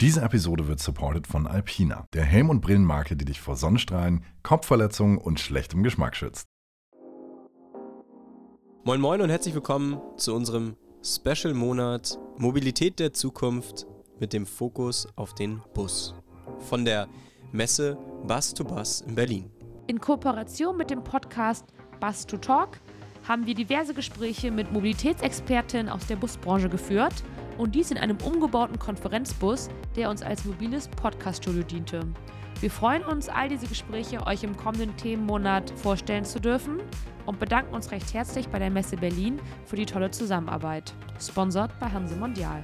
Diese Episode wird supported von Alpina, der Helm- und Brillenmarke, die dich vor Sonnenstrahlen, Kopfverletzungen und schlechtem Geschmack schützt. Moin Moin und herzlich willkommen zu unserem Special-Monat Mobilität der Zukunft mit dem Fokus auf den Bus. Von der Messe Bus to Bus in Berlin. In Kooperation mit dem Podcast Bus to Talk haben wir diverse Gespräche mit Mobilitätsexpertinnen aus der Busbranche geführt und dies in einem umgebauten Konferenzbus, der uns als mobiles Podcaststudio diente. Wir freuen uns, all diese Gespräche euch im kommenden Themenmonat vorstellen zu dürfen und bedanken uns recht herzlich bei der Messe Berlin für die tolle Zusammenarbeit. Sponsored bei Hanse Mondial.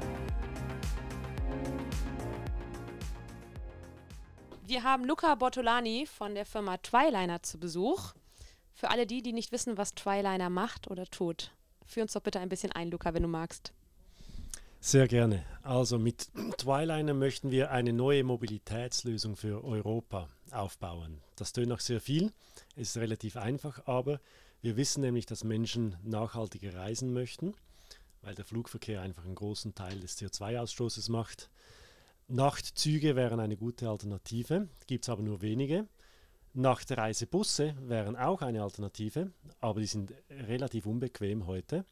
Wir haben Luca Bortolani von der Firma Twiliner zu Besuch. Für alle die, die nicht wissen, was Twiliner macht oder tut, führ uns doch bitte ein bisschen ein, Luca, wenn du magst. Sehr gerne. Also mit Twiliner möchten wir eine neue Mobilitätslösung für Europa aufbauen. Das tönt nach sehr viel, ist relativ einfach, aber wir wissen nämlich, dass Menschen nachhaltiger reisen möchten, weil der Flugverkehr einfach einen großen Teil des CO2-Ausstoßes macht. Nachtzüge wären eine gute Alternative, gibt es aber nur wenige. Nachtreisebusse wären auch eine Alternative, aber die sind relativ unbequem heute.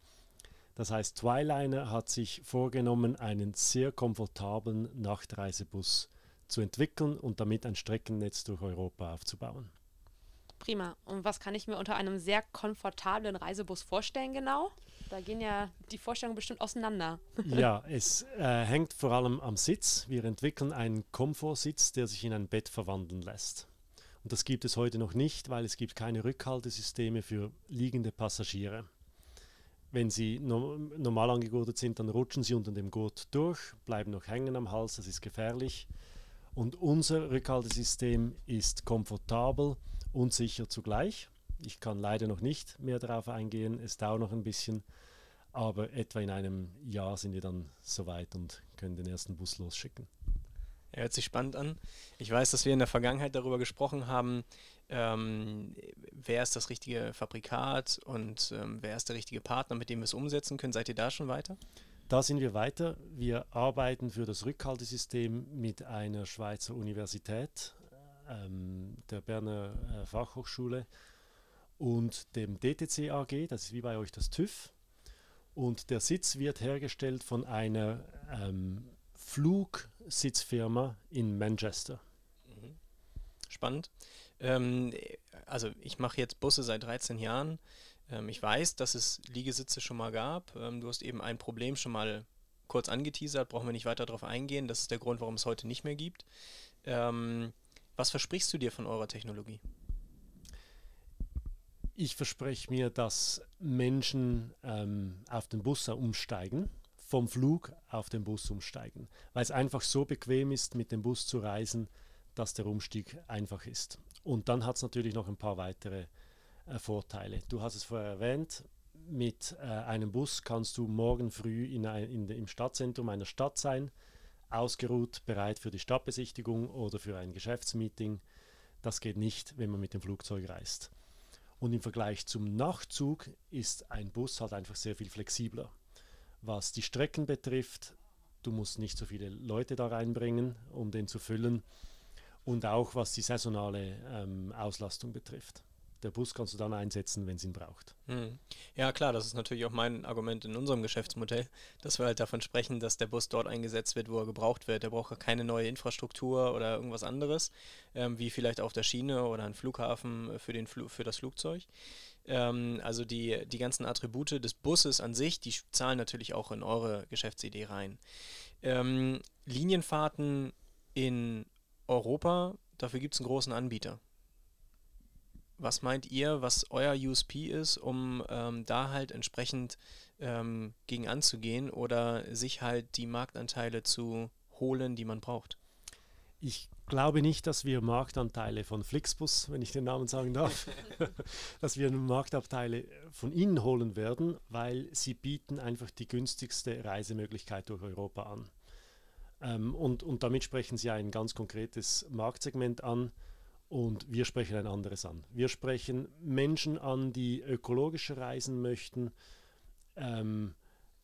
Das heißt, Twiliner hat sich vorgenommen, einen sehr komfortablen Nachtreisebus zu entwickeln und damit ein Streckennetz durch Europa aufzubauen. Prima. Und was kann ich mir unter einem sehr komfortablen Reisebus vorstellen genau? Da gehen ja die Vorstellungen bestimmt auseinander. ja, es äh, hängt vor allem am Sitz. Wir entwickeln einen Komfortsitz, der sich in ein Bett verwandeln lässt. Und das gibt es heute noch nicht, weil es gibt keine Rückhaltesysteme für liegende Passagiere. Wenn sie no normal angegurtet sind, dann rutschen sie unter dem Gurt durch, bleiben noch hängen am Hals, das ist gefährlich. Und unser Rückhaltesystem ist komfortabel und sicher zugleich. Ich kann leider noch nicht mehr darauf eingehen, es dauert noch ein bisschen, aber etwa in einem Jahr sind wir dann soweit und können den ersten Bus losschicken. hört sich spannend an. Ich weiß, dass wir in der Vergangenheit darüber gesprochen haben, ähm, wer ist das richtige Fabrikat und ähm, wer ist der richtige Partner, mit dem wir es umsetzen können. Seid ihr da schon weiter? Da sind wir weiter. Wir arbeiten für das Rückhaltesystem mit einer Schweizer Universität, ähm, der Berner äh, Fachhochschule und dem DTC AG, das ist wie bei euch das TÜV. Und der Sitz wird hergestellt von einer ähm, Flugsitzfirma in Manchester. Mhm. Spannend. Ähm, also ich mache jetzt Busse seit 13 Jahren. Ähm, ich weiß, dass es Liegesitze schon mal gab. Ähm, du hast eben ein Problem schon mal kurz angeteasert, brauchen wir nicht weiter darauf eingehen. Das ist der Grund, warum es heute nicht mehr gibt. Ähm, was versprichst du dir von eurer Technologie? Ich verspreche mir, dass Menschen ähm, auf den Bus umsteigen, vom Flug auf den Bus umsteigen, weil es einfach so bequem ist, mit dem Bus zu reisen, dass der Umstieg einfach ist. Und dann hat es natürlich noch ein paar weitere äh, Vorteile. Du hast es vorher erwähnt, mit äh, einem Bus kannst du morgen früh in ein, in im Stadtzentrum einer Stadt sein, ausgeruht, bereit für die Stadtbesichtigung oder für ein Geschäftsmeeting. Das geht nicht, wenn man mit dem Flugzeug reist. Und im Vergleich zum Nachtzug ist ein Bus halt einfach sehr viel flexibler. Was die Strecken betrifft, du musst nicht so viele Leute da reinbringen, um den zu füllen und auch was die saisonale ähm, Auslastung betrifft. Der Bus kannst du dann einsetzen, wenn es ihn braucht. Hm. Ja, klar, das ist natürlich auch mein Argument in unserem Geschäftsmodell, dass wir halt davon sprechen, dass der Bus dort eingesetzt wird, wo er gebraucht wird. Der braucht keine neue Infrastruktur oder irgendwas anderes, ähm, wie vielleicht auf der Schiene oder ein Flughafen für, den Fl für das Flugzeug. Ähm, also die, die ganzen Attribute des Busses an sich, die zahlen natürlich auch in eure Geschäftsidee rein. Ähm, Linienfahrten in Europa, dafür gibt es einen großen Anbieter. Was meint ihr, was euer USP ist, um ähm, da halt entsprechend ähm, gegen anzugehen oder sich halt die Marktanteile zu holen, die man braucht? Ich glaube nicht, dass wir Marktanteile von Flixbus, wenn ich den Namen sagen darf, dass wir Marktanteile von ihnen holen werden, weil sie bieten einfach die günstigste Reisemöglichkeit durch Europa an. Ähm, und, und damit sprechen Sie ein ganz konkretes Marktsegment an und wir sprechen ein anderes an. Wir sprechen Menschen an, die ökologischer reisen möchten, ähm,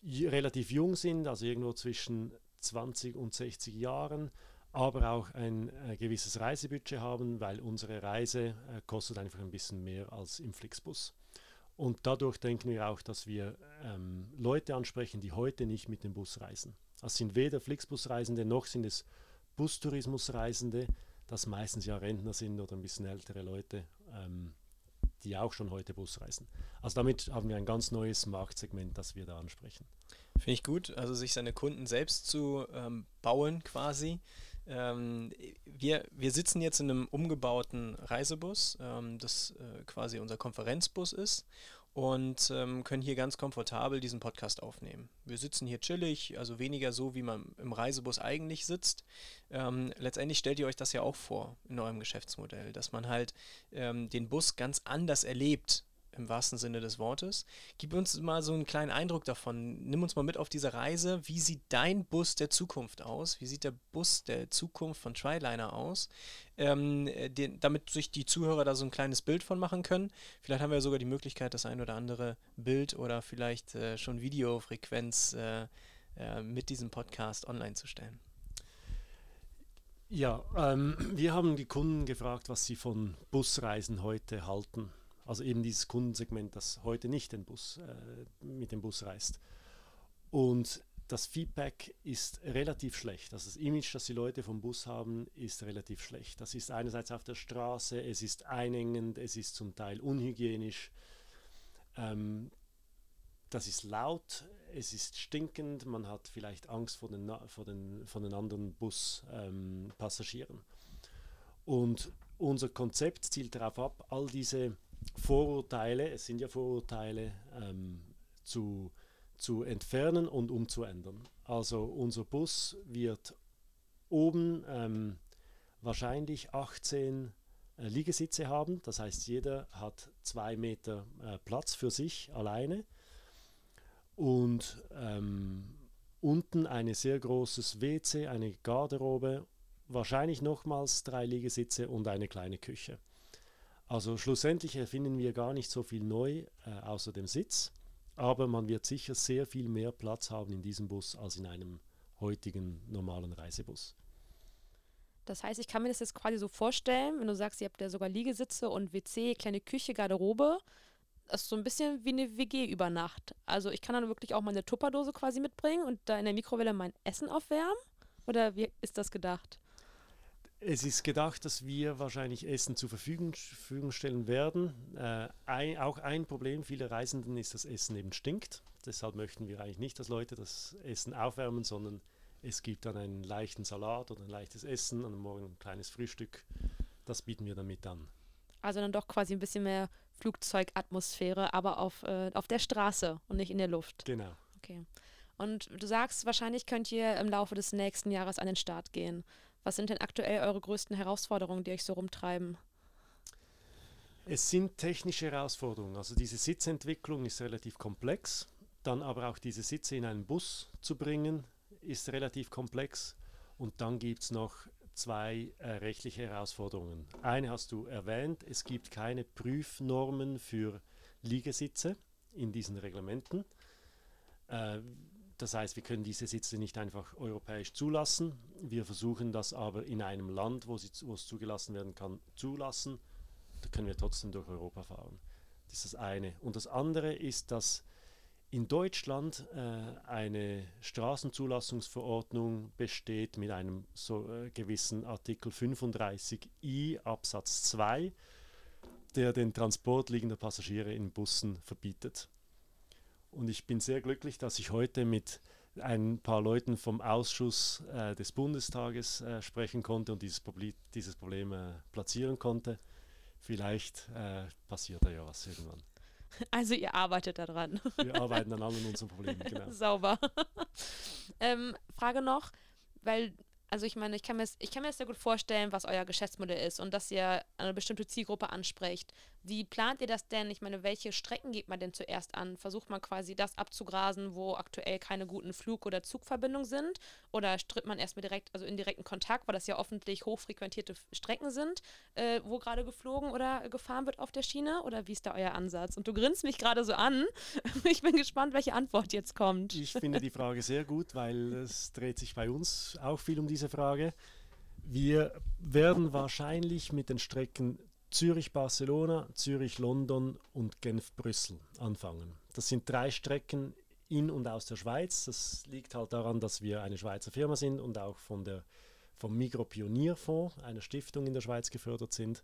relativ jung sind, also irgendwo zwischen 20 und 60 Jahren, aber auch ein äh, gewisses Reisebudget haben, weil unsere Reise äh, kostet einfach ein bisschen mehr als im Flixbus. Und dadurch denken wir auch, dass wir ähm, Leute ansprechen, die heute nicht mit dem Bus reisen. Das sind weder Flixbusreisende noch sind es Bustourismusreisende, das meistens ja Rentner sind oder ein bisschen ältere Leute, ähm, die auch schon heute Bus reisen. Also damit haben wir ein ganz neues Marktsegment, das wir da ansprechen. Finde ich gut, also sich seine Kunden selbst zu ähm, bauen quasi. Ähm, wir, wir sitzen jetzt in einem umgebauten Reisebus, ähm, das äh, quasi unser Konferenzbus ist und ähm, können hier ganz komfortabel diesen Podcast aufnehmen. Wir sitzen hier chillig, also weniger so, wie man im Reisebus eigentlich sitzt. Ähm, letztendlich stellt ihr euch das ja auch vor in eurem Geschäftsmodell, dass man halt ähm, den Bus ganz anders erlebt im wahrsten Sinne des Wortes. Gib uns mal so einen kleinen Eindruck davon. Nimm uns mal mit auf diese Reise. Wie sieht dein Bus der Zukunft aus? Wie sieht der Bus der Zukunft von Triliner aus? Ähm, den, damit sich die Zuhörer da so ein kleines Bild von machen können. Vielleicht haben wir sogar die Möglichkeit, das ein oder andere Bild oder vielleicht äh, schon Videofrequenz äh, äh, mit diesem Podcast online zu stellen. Ja, ähm, wir haben die Kunden gefragt, was sie von Busreisen heute halten. Also eben dieses Kundensegment, das heute nicht den Bus, äh, mit dem Bus reist. Und das Feedback ist relativ schlecht. Also das Image, das die Leute vom Bus haben, ist relativ schlecht. Das ist einerseits auf der Straße, es ist einengend, es ist zum Teil unhygienisch, ähm, das ist laut, es ist stinkend, man hat vielleicht Angst vor den, vor den, vor den anderen Buspassagieren. Ähm, Und unser Konzept zielt darauf ab, all diese Vorurteile, es sind ja Vorurteile, ähm, zu, zu entfernen und umzuändern. Also unser Bus wird oben ähm, wahrscheinlich 18 äh, Liegesitze haben. Das heißt, jeder hat zwei Meter äh, Platz für sich alleine. Und ähm, unten ein sehr großes WC, eine Garderobe, wahrscheinlich nochmals drei Liegesitze und eine kleine Küche. Also schlussendlich erfinden wir gar nicht so viel neu äh, außer dem Sitz, aber man wird sicher sehr viel mehr Platz haben in diesem Bus als in einem heutigen normalen Reisebus. Das heißt, ich kann mir das jetzt quasi so vorstellen, wenn du sagst, ihr habt ja sogar Liegesitze und WC, kleine Küche, Garderobe. Das ist so ein bisschen wie eine WG über Nacht. Also ich kann dann wirklich auch meine Tupperdose quasi mitbringen und da in der Mikrowelle mein Essen aufwärmen? Oder wie ist das gedacht? Es ist gedacht, dass wir wahrscheinlich Essen zur Verfügung, Verfügung stellen werden. Äh, ein, auch ein Problem vieler Reisenden ist, dass Essen eben stinkt. Deshalb möchten wir eigentlich nicht, dass Leute das Essen aufwärmen, sondern es gibt dann einen leichten Salat oder ein leichtes Essen und morgen ein kleines Frühstück. Das bieten wir dann mit an. Also dann doch quasi ein bisschen mehr Flugzeugatmosphäre, aber auf, äh, auf der Straße und nicht in der Luft. Genau. Okay. Und du sagst, wahrscheinlich könnt ihr im Laufe des nächsten Jahres an den Start gehen. Was sind denn aktuell eure größten Herausforderungen, die euch so rumtreiben? Es sind technische Herausforderungen. Also diese Sitzentwicklung ist relativ komplex. Dann aber auch diese Sitze in einen Bus zu bringen, ist relativ komplex. Und dann gibt es noch zwei äh, rechtliche Herausforderungen. Eine hast du erwähnt, es gibt keine Prüfnormen für Liegesitze in diesen Reglementen. Äh, das heißt, wir können diese Sitze nicht einfach europäisch zulassen. Wir versuchen das aber in einem Land, wo, sie, wo es zugelassen werden kann, zulassen. Da können wir trotzdem durch Europa fahren. Das ist das eine. Und das andere ist, dass in Deutschland äh, eine Straßenzulassungsverordnung besteht mit einem so äh, gewissen Artikel 35i Absatz 2, der den Transport liegender Passagiere in Bussen verbietet. Und ich bin sehr glücklich, dass ich heute mit ein paar Leuten vom Ausschuss äh, des Bundestages äh, sprechen konnte und dieses, Probli dieses Problem äh, platzieren konnte. Vielleicht äh, passiert da ja was irgendwann. Also ihr arbeitet daran. Wir arbeiten an allen unseren Problemen, genau. Sauber. ähm, Frage noch, weil Also ich meine, ich kann, mir, ich kann mir das sehr gut vorstellen, was euer Geschäftsmodell ist und dass ihr eine bestimmte Zielgruppe ansprecht. Wie plant ihr das denn? Ich meine, welche Strecken geht man denn zuerst an? Versucht man quasi das abzugrasen, wo aktuell keine guten Flug- oder Zugverbindungen sind? Oder stritt man erstmal direkt, also in direkten Kontakt, weil das ja hoffentlich hochfrequentierte Strecken sind, äh, wo gerade geflogen oder gefahren wird auf der Schiene? Oder wie ist da euer Ansatz? Und du grinst mich gerade so an. Ich bin gespannt, welche Antwort jetzt kommt. Ich finde die Frage sehr gut, weil es dreht sich bei uns auch viel um diese Frage. Wir werden wahrscheinlich mit den Strecken Zürich-Barcelona, Zürich-London und Genf-Brüssel anfangen. Das sind drei Strecken in und aus der Schweiz. Das liegt halt daran, dass wir eine Schweizer Firma sind und auch von der, vom Migro-Pionierfonds, einer Stiftung in der Schweiz, gefördert sind.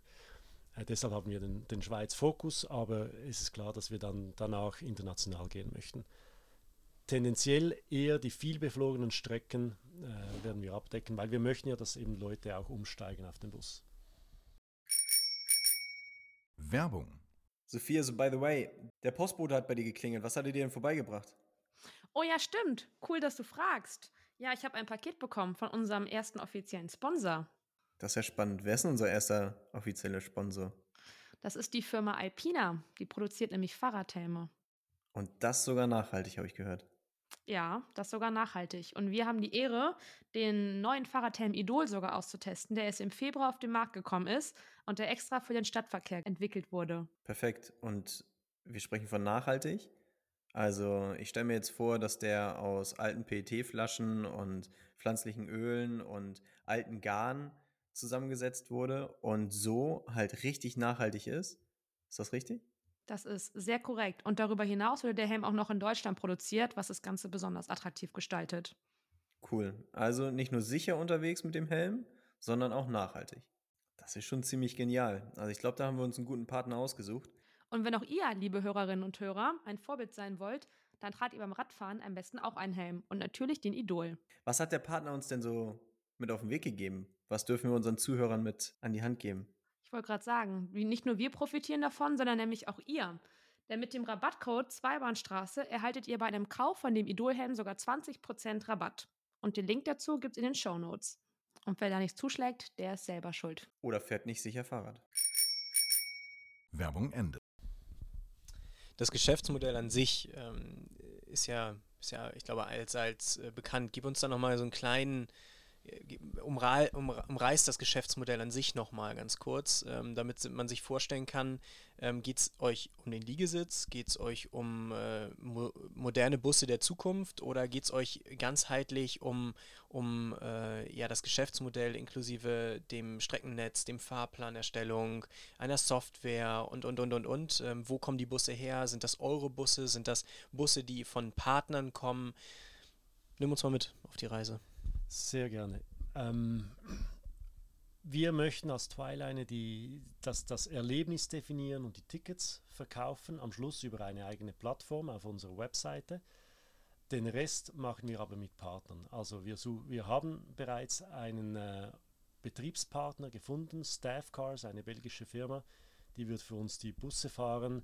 Äh, deshalb haben wir den, den Schweiz-Fokus, aber es ist klar, dass wir dann danach international gehen möchten. Tendenziell eher die vielbeflogenen Strecken äh, werden wir abdecken, weil wir möchten ja, dass eben Leute auch umsteigen auf den Bus. Werbung. Sophia, so by the way, der Postbote hat bei dir geklingelt. Was hat er dir denn vorbeigebracht? Oh ja, stimmt. Cool, dass du fragst. Ja, ich habe ein Paket bekommen von unserem ersten offiziellen Sponsor. Das ist ja spannend. Wer ist denn unser erster offizieller Sponsor? Das ist die Firma Alpina. Die produziert nämlich Fahrradhelme. Und das sogar nachhaltig, habe ich gehört. Ja, das sogar nachhaltig. Und wir haben die Ehre, den neuen Fahrradhelm Idol sogar auszutesten, der jetzt im Februar auf den Markt gekommen ist und der extra für den Stadtverkehr entwickelt wurde. Perfekt. Und wir sprechen von nachhaltig. Also ich stelle mir jetzt vor, dass der aus alten PET-Flaschen und pflanzlichen Ölen und alten Garn zusammengesetzt wurde und so halt richtig nachhaltig ist. Ist das richtig? Das ist sehr korrekt. Und darüber hinaus wurde der Helm auch noch in Deutschland produziert, was das Ganze besonders attraktiv gestaltet. Cool. Also nicht nur sicher unterwegs mit dem Helm, sondern auch nachhaltig. Das ist schon ziemlich genial. Also ich glaube, da haben wir uns einen guten Partner ausgesucht. Und wenn auch ihr, liebe Hörerinnen und Hörer, ein Vorbild sein wollt, dann tragt ihr beim Radfahren am besten auch einen Helm und natürlich den Idol. Was hat der Partner uns denn so mit auf den Weg gegeben? Was dürfen wir unseren Zuhörern mit an die Hand geben? Ich wollte gerade sagen, nicht nur wir profitieren davon, sondern nämlich auch ihr. Denn mit dem Rabattcode Zweibahnstraße erhaltet ihr bei einem Kauf von dem Idolhelm sogar 20% Rabatt. Und den Link dazu gibt es in den Show Notes. Und wer da nichts zuschlägt, der ist selber schuld. Oder fährt nicht sicher Fahrrad. Werbung Ende. Das Geschäftsmodell an sich ähm, ist, ja, ist ja, ich glaube, allseits äh, bekannt. Gib uns da nochmal so einen kleinen umrei umreißt das Geschäftsmodell an sich nochmal ganz kurz, ähm, damit man sich vorstellen kann, ähm, geht es euch um den Liegesitz, geht es euch um äh, mo moderne Busse der Zukunft oder geht es euch ganzheitlich um, um äh, ja, das Geschäftsmodell inklusive dem Streckennetz, dem Fahrplanerstellung, einer Software und, und, und, und, und. Ähm, wo kommen die Busse her? Sind das eure Busse? Sind das Busse, die von Partnern kommen? Nimm uns mal mit auf die Reise. Sehr gerne. Ähm, wir möchten als Twiline die, das, das Erlebnis definieren und die Tickets verkaufen, am Schluss über eine eigene Plattform auf unserer Webseite. Den Rest machen wir aber mit Partnern. Also wir, wir haben bereits einen äh, Betriebspartner gefunden, Staff Cars, eine belgische Firma, die wird für uns die Busse fahren.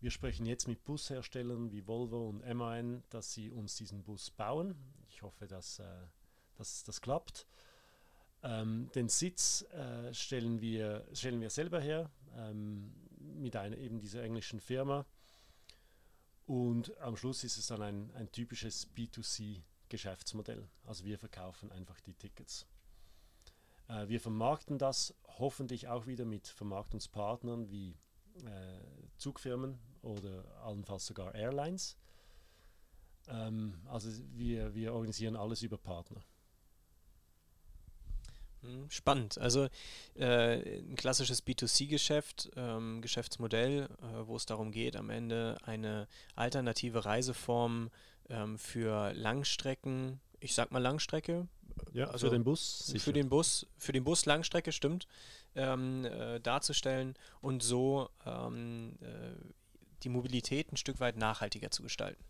Wir sprechen jetzt mit Busherstellern wie Volvo und MAN, dass sie uns diesen Bus bauen. Ich hoffe, dass äh, dass das klappt. Ähm, den Sitz äh, stellen, wir, stellen wir selber her ähm, mit einer, eben dieser englischen Firma. Und am Schluss ist es dann ein, ein typisches B2C-Geschäftsmodell. Also wir verkaufen einfach die Tickets. Äh, wir vermarkten das hoffentlich auch wieder mit Vermarktungspartnern wie äh, Zugfirmen oder allenfalls sogar Airlines. Ähm, also wir, wir organisieren alles über Partner. Hm, spannend. Also äh, ein klassisches B2C-Geschäft, ähm, Geschäftsmodell, äh, wo es darum geht, am Ende eine alternative Reiseform ähm, für Langstrecken, ich sag mal Langstrecke. Ja, also für den Bus. Sicher. Für den Bus, für den Bus Langstrecke, stimmt, ähm, äh, darzustellen und so ähm, äh, die Mobilität ein Stück weit nachhaltiger zu gestalten.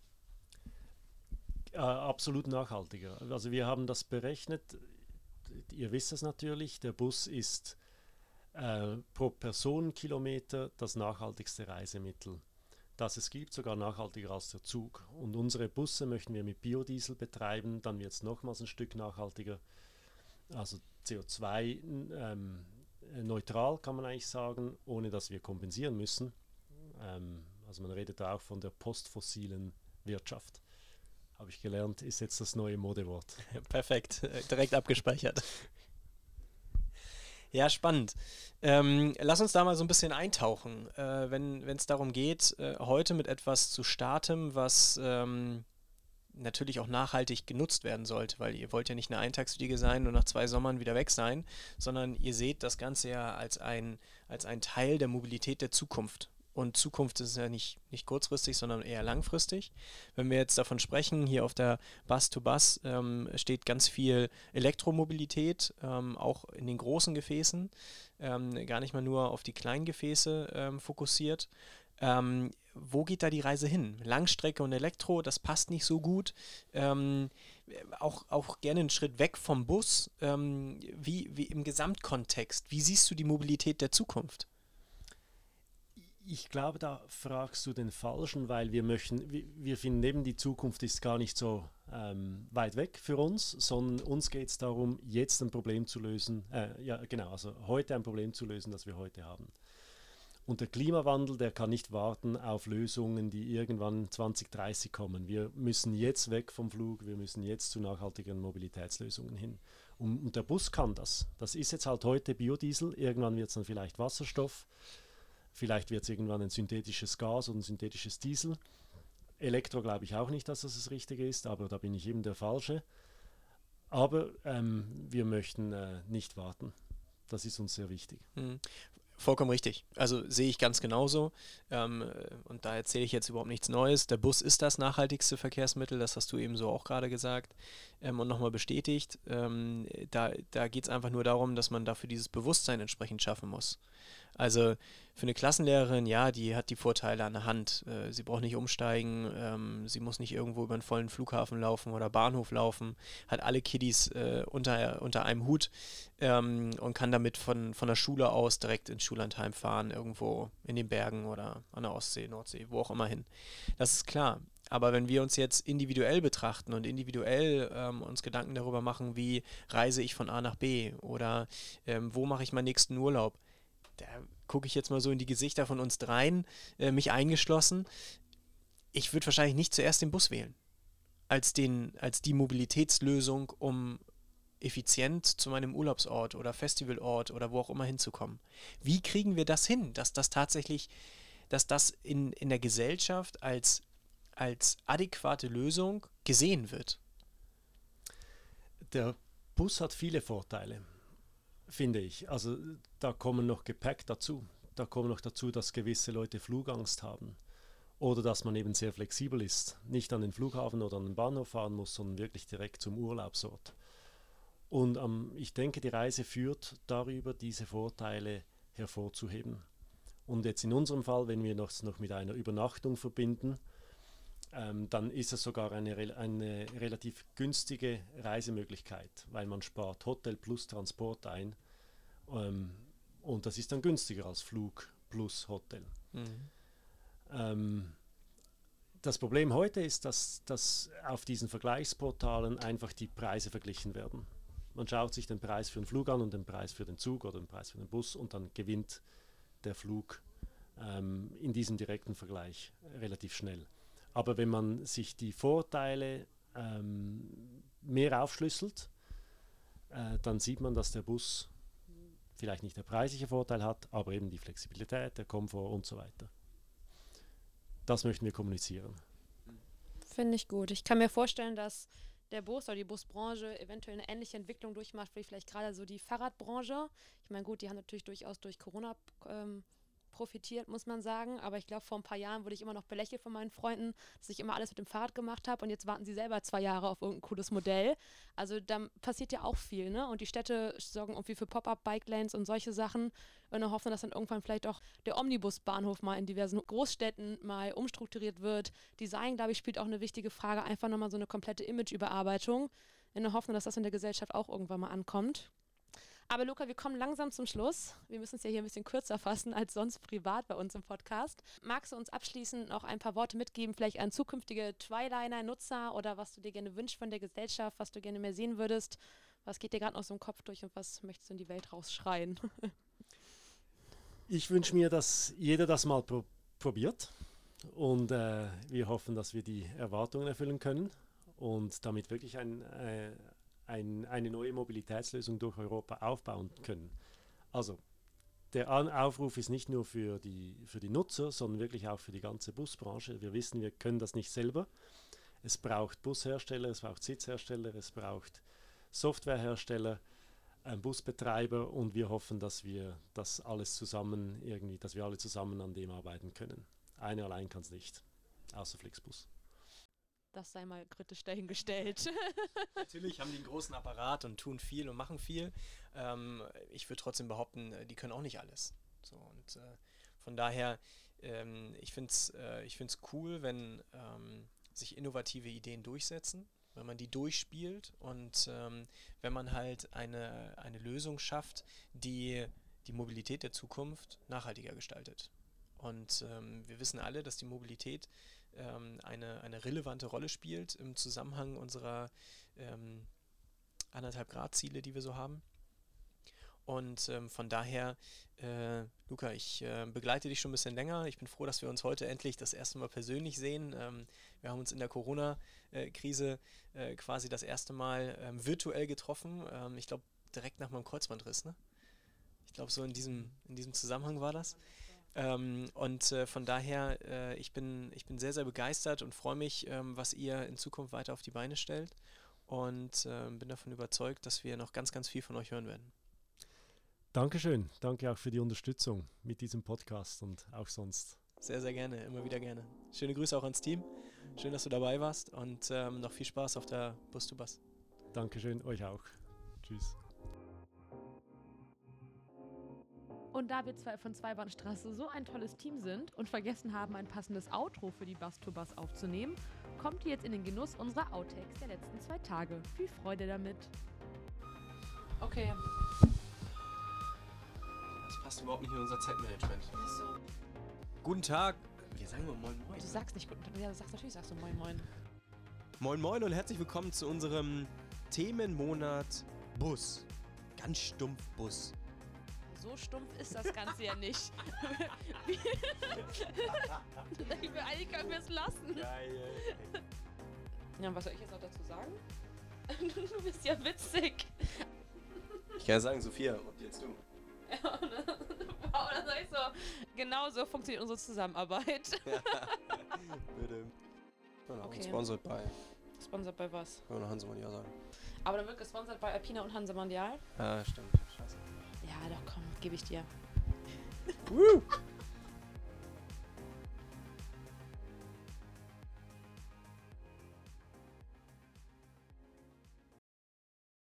Äh, absolut nachhaltiger. Also wir haben das berechnet ihr wisst es natürlich, der Bus ist äh, pro Personenkilometer das nachhaltigste Reisemittel, das es gibt, sogar nachhaltiger als der Zug. Und unsere Busse möchten wir mit Biodiesel betreiben, dann wird es nochmals ein Stück nachhaltiger. Also CO2-neutral ähm, kann man eigentlich sagen, ohne dass wir kompensieren müssen. Ähm, also man redet da auch von der postfossilen Wirtschaft. Habe ich gelernt, ist jetzt das neue Modewort. Perfekt, direkt abgespeichert. Ja, spannend. Ähm, lass uns da mal so ein bisschen eintauchen, äh, wenn es darum geht, äh, heute mit etwas zu starten, was ähm, natürlich auch nachhaltig genutzt werden sollte, weil ihr wollt ja nicht eine Eintagsfliege sein und nach zwei Sommern wieder weg sein, sondern ihr seht das Ganze ja als ein, als ein Teil der Mobilität der Zukunft. Und Zukunft ist ja nicht, nicht kurzfristig, sondern eher langfristig. Wenn wir jetzt davon sprechen, hier auf der Bus-to-Bus ähm, steht ganz viel Elektromobilität, ähm, auch in den großen Gefäßen, ähm, gar nicht mal nur auf die kleinen Gefäße ähm, fokussiert. Ähm, wo geht da die Reise hin? Langstrecke und Elektro, das passt nicht so gut. Ähm, auch, auch gerne einen Schritt weg vom Bus. wie, wie im Gesamtkontext, wie siehst du die Mobilität der Zukunft? Ich glaube, da fragst du den Falschen, weil wir möchten, wir, finden eben, die Zukunft ist gar nicht so ähm, weit weg für uns, sondern uns geht es darum, jetzt ein Problem zu lösen, äh, ja genau, also heute ein Problem zu lösen, das wir heute haben. Und der Klimawandel, der kann nicht warten auf Lösungen, die irgendwann 2030 kommen. Wir müssen jetzt weg vom Flug, wir müssen jetzt zu nachhaltigen Mobilitätslösungen hin. Und, und der Bus kann das. Das ist jetzt halt heute Biodiesel, irgendwann wird es dann vielleicht Wasserstoff. Vielleicht wird es irgendwann ein synthetisches Gas oder ein synthetisches Diesel. Elektro glaube ich auch nicht, dass das das Richtige ist, aber da bin ich eben der Falsche. Aber ähm, wir möchten äh, nicht warten. Das ist uns sehr wichtig. Mhm. Vollkommen richtig. Also sehe ich ganz genauso. Ähm, und da erzähle ich jetzt überhaupt nichts Neues. Der Bus ist das nachhaltigste Verkehrsmittel, das hast du eben so auch gerade gesagt ähm, und nochmal bestätigt. Ähm, da da geht es einfach nur darum, dass man dafür dieses Bewusstsein entsprechend schaffen muss. Also für eine Klassenlehrerin, ja, die hat die Vorteile an der Hand. Äh, sie braucht nicht umsteigen, ähm, sie muss nicht irgendwo über einen vollen Flughafen laufen oder Bahnhof laufen, hat alle Kiddies äh, unter, unter einem Hut ähm, und kann damit von, von der Schule aus direkt ins Schullandheim fahren, irgendwo in den Bergen oder an der Ostsee, Nordsee, wo auch immer hin. Das ist klar. Aber wenn wir uns jetzt individuell betrachten und individuell ähm, uns Gedanken darüber machen, wie reise ich von A nach B oder ähm, wo mache ich meinen nächsten Urlaub, da gucke ich jetzt mal so in die Gesichter von uns dreien, äh, mich eingeschlossen, ich würde wahrscheinlich nicht zuerst den Bus wählen. Als, den, als die Mobilitätslösung, um effizient zu meinem Urlaubsort oder Festivalort oder wo auch immer hinzukommen. Wie kriegen wir das hin, dass das tatsächlich, dass das in, in der Gesellschaft als, als adäquate Lösung gesehen wird? Der Bus hat viele Vorteile finde ich. Also da kommen noch Gepäck dazu. Da kommen noch dazu, dass gewisse Leute Flugangst haben. Oder dass man eben sehr flexibel ist, nicht an den Flughafen oder an den Bahnhof fahren muss, sondern wirklich direkt zum Urlaubsort. Und ähm, ich denke, die Reise führt darüber, diese Vorteile hervorzuheben. Und jetzt in unserem Fall, wenn wir das noch mit einer Übernachtung verbinden, ähm, dann ist es sogar eine, eine relativ günstige Reisemöglichkeit, weil man spart Hotel plus Transport ein ähm, und das ist dann günstiger als Flug plus Hotel. Mhm. Ähm, das Problem heute ist, dass, dass auf diesen Vergleichsportalen einfach die Preise verglichen werden. Man schaut sich den Preis für den Flug an und den Preis für den Zug oder den Preis für den Bus und dann gewinnt der Flug ähm, in diesem direkten Vergleich relativ schnell. Aber wenn man sich die Vorteile ähm, mehr aufschlüsselt, äh, dann sieht man, dass der Bus vielleicht nicht der preisliche Vorteil hat, aber eben die Flexibilität, der Komfort und so weiter. Das möchten wir kommunizieren. Finde ich gut. Ich kann mir vorstellen, dass der Bus oder die Busbranche eventuell eine ähnliche Entwicklung durchmacht, wie vielleicht gerade so die Fahrradbranche. Ich meine, gut, die haben natürlich durchaus durch Corona ähm, profitiert, muss man sagen. Aber ich glaube, vor ein paar Jahren wurde ich immer noch belächelt von meinen Freunden, dass ich immer alles mit dem Fahrrad gemacht habe und jetzt warten sie selber zwei Jahre auf irgendein cooles Modell. Also da passiert ja auch viel, ne? Und die Städte sorgen irgendwie für Pop-up-Bike-Lanes und solche Sachen in der Hoffnung, dass dann irgendwann vielleicht auch der Omnibusbahnhof mal in diversen Großstädten mal umstrukturiert wird. Design, glaube ich, spielt auch eine wichtige Frage. Einfach nochmal so eine komplette Image-Überarbeitung in der Hoffnung, dass das in der Gesellschaft auch irgendwann mal ankommt. Aber Luca, wir kommen langsam zum Schluss. Wir müssen es ja hier ein bisschen kürzer fassen als sonst privat bei uns im Podcast. Magst du uns abschließend noch ein paar Worte mitgeben, vielleicht an zukünftige Twiliner-Nutzer oder was du dir gerne wünschst von der Gesellschaft, was du gerne mehr sehen würdest, Was geht dir gerade aus dem Kopf durch und was möchtest du in die Welt rausschreien? ich wünsche mir, dass jeder das mal pro probiert und äh, wir hoffen, dass wir die Erwartungen erfüllen können und damit wirklich ein, äh, ein, eine neue Mobilitätslösung durch Europa aufbauen können. Also der Aufruf ist nicht nur für die, für die Nutzer, sondern wirklich auch für die ganze Busbranche. Wir wissen, wir können das nicht selber. Es braucht Bushersteller, es braucht Sitzhersteller, es braucht Softwarehersteller, ein Busbetreiber und wir hoffen, dass wir das alles zusammen irgendwie, dass wir alle zusammen an dem arbeiten können. Eine allein kann es nicht, außer Flixbus. Das sei mal kritisch dahingestellt. Natürlich haben die einen großen Apparat und tun viel und machen viel. Ähm, ich würde trotzdem behaupten, äh, die können auch nicht alles. So, und äh, von daher, ähm, ich finde es äh, ich find's cool, wenn ähm, sich innovative Ideen durchsetzen, wenn man die durchspielt und ähm, wenn man halt eine, eine Lösung schafft, die die Mobilität der Zukunft nachhaltiger gestaltet. Und ähm, wir wissen alle, dass die Mobilität ähm, eine, eine relevante Rolle spielt im Zusammenhang unserer ähm, anderthalb Grad Ziele, die wir so haben. Und ähm, von daher, äh, Luca, ich äh, begleite dich schon ein bisschen länger. Ich bin froh, dass wir uns heute endlich das erste Mal persönlich sehen. Ähm, wir haben uns in der Corona-Krise äh, quasi das erste Mal ähm, virtuell getroffen. Ähm, ich glaube, direkt nach meinem Kreuzbandriss, ne? Ich glaube, so in diesem, in diesem Zusammenhang war das. Ähm, und äh, von daher, äh, ich, bin, ich bin sehr, sehr begeistert und freue mich, ähm, was ihr in Zukunft weiter auf die Beine stellt. Und bin davon überzeugt, dass wir noch ganz, ganz viel von euch hören werden. Dankeschön. Danke auch für die Unterstützung mit diesem Podcast und auch sonst. Sehr, sehr gerne. Immer wieder gerne. Schöne Grüße auch ans Team. Schön, dass du dabei warst und ähm, noch viel Spaß auf der Bus to Bus. Dankeschön, euch auch. Tschüss. Und da wir zwei von Zweibahnstraße so ein tolles Team sind und vergessen haben, ein passendes Outro für die Bus to Bus aufzunehmen, kommt ihr jetzt in den Genuss unserer Outtakes der letzten zwei Tage. Viel Freude damit. Okay, passt überhaupt nicht in unser Zeitmanagement. So. Guten Tag. Wir sagen nur Moin Moin. Du sagst nicht Guten Tag. Ja, du sagst natürlich sagst du Moin Moin. Moin Moin und herzlich willkommen zu unserem Themenmonat Bus. Ganz stumpf Bus. So stumpf ist das Ganze ja nicht. ich will, eigentlich können wir es lassen. Geil. Ja, was soll ich jetzt noch dazu sagen? du bist ja witzig. Ich kann ja sagen, Sophia, und jetzt du. wow, das sag ich so. Genau so funktioniert unsere Zusammenarbeit. Bitte. Genau, Okay. Sponsored by. Sponsored bei was? Können wir noch Hansemann ja sagen. Aber dann wird gesponsert bei Alpina und Hanse Mondial. Ah, stimmt. Scheiße. Ja, doch, komm, gebe ich dir. Woo!